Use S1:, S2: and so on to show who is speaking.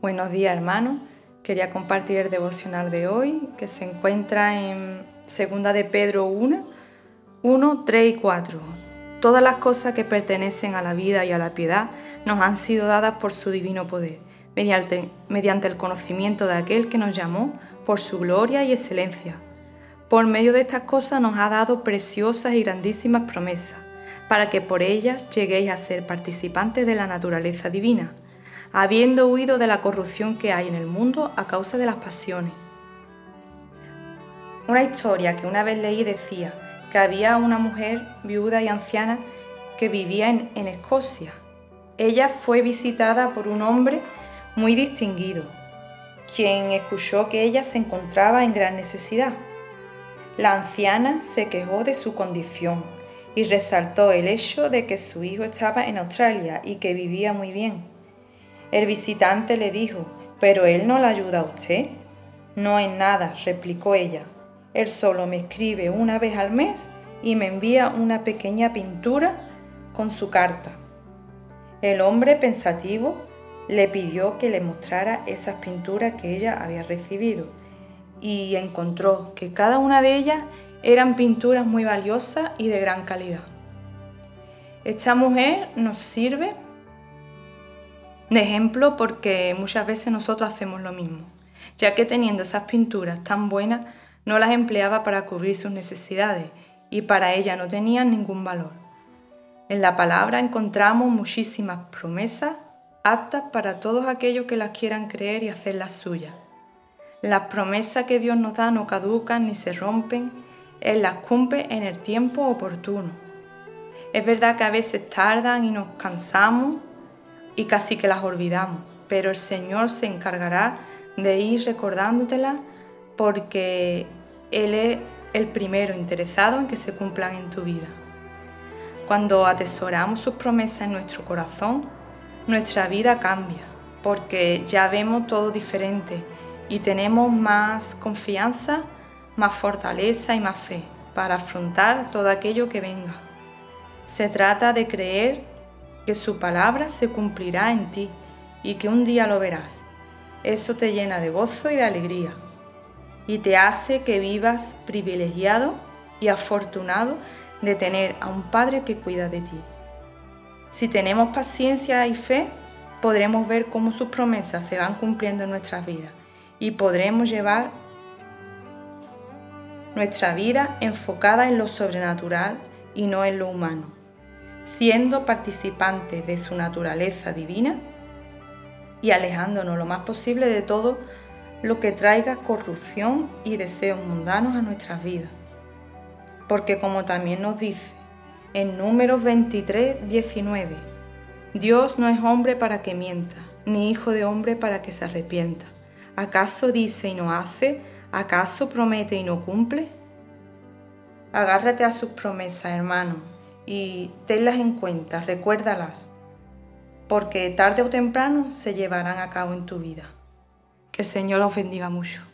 S1: Buenos días hermanos. Quería compartir el devocional de hoy que se encuentra en 2 de Pedro 1, 1, 3 y 4. Todas las cosas que pertenecen a la vida y a la piedad nos han sido dadas por su divino poder, mediante el conocimiento de aquel que nos llamó por su gloria y excelencia. Por medio de estas cosas nos ha dado preciosas y grandísimas promesas, para que por ellas lleguéis a ser participantes de la naturaleza divina habiendo huido de la corrupción que hay en el mundo a causa de las pasiones. Una historia que una vez leí decía que había una mujer viuda y anciana que vivía en, Escocia. Ella fue visitada por un hombre muy distinguido, quien escuchó que ella se encontraba en gran necesidad. La anciana se quejó de su condición y resaltó el hecho de que su hijo estaba en Australia y que vivía muy bien. El visitante le dijo, ¿pero él no la ayuda a usted? No en nada, replicó ella. Él solo me escribe una vez al mes y me envía una pequeña pintura con su carta. El hombre pensativo le pidió que le mostrara esas pinturas que ella había recibido y encontró que cada una de ellas eran pinturas muy valiosas y de gran calidad. Esta mujer nos sirve de ejemplo porque muchas veces nosotros hacemos lo mismo, ya que teniendo esas pinturas tan buenas no las empleaba para cubrir sus necesidades y para ella no tenían ningún valor. En la palabra encontramos muchísimas promesas aptas para todos aquellos que las quieran creer y hacerlas suyas. Las promesas que Dios nos da no caducan ni se rompen, Él las cumple en el tiempo oportuno. Es verdad que a veces tardan y nos cansamos y casi que las olvidamos, pero el Señor se encargará de ir recordándotelas porque Él es el primero interesado en que se cumplan en tu vida. Cuando atesoramos sus promesas en nuestro corazón, nuestra vida cambia, porque ya vemos todo diferente y tenemos más confianza, más fortaleza y más fe para afrontar todo aquello que venga. Se trata de creer que su palabra se cumplirá en ti y que un día lo verás. Eso te llena de gozo y de alegría y te hace que vivas privilegiado y afortunado de tener a un Padre que cuida de ti. Si tenemos paciencia y fe, podremos ver cómo sus promesas se van cumpliendo en nuestras vidas y podremos llevar nuestra vida enfocada en lo sobrenatural y no en lo humano siendo participantes de su naturaleza divina y alejándonos lo más posible de todo lo que traiga corrupción y deseos mundanos a nuestras vidas. Porque como también nos dice en números 23, 19, Dios no es hombre para que mienta, ni hijo de hombre para que se arrepienta. ¿Acaso dice y no hace? ¿Acaso promete y no cumple? Agárrate a sus promesas, hermano, y tenlas en cuenta, recuérdalas, porque tarde o temprano se llevarán a cabo en tu vida. Que el Señor os bendiga mucho.